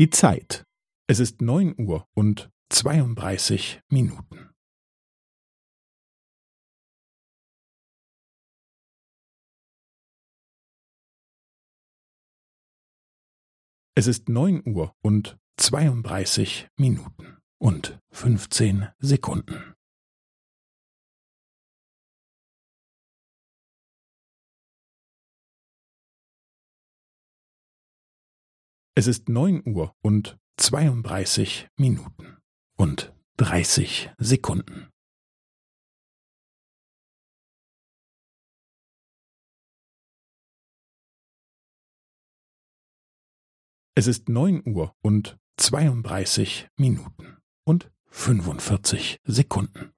Die Zeit. Es ist neun Uhr und zweiunddreißig Minuten. Es ist neun Uhr und zweiunddreißig Minuten und fünfzehn Sekunden. Es ist neun Uhr und zweiunddreißig Minuten und dreißig Sekunden. Es ist neun Uhr und zweiunddreißig Minuten und fünfundvierzig Sekunden.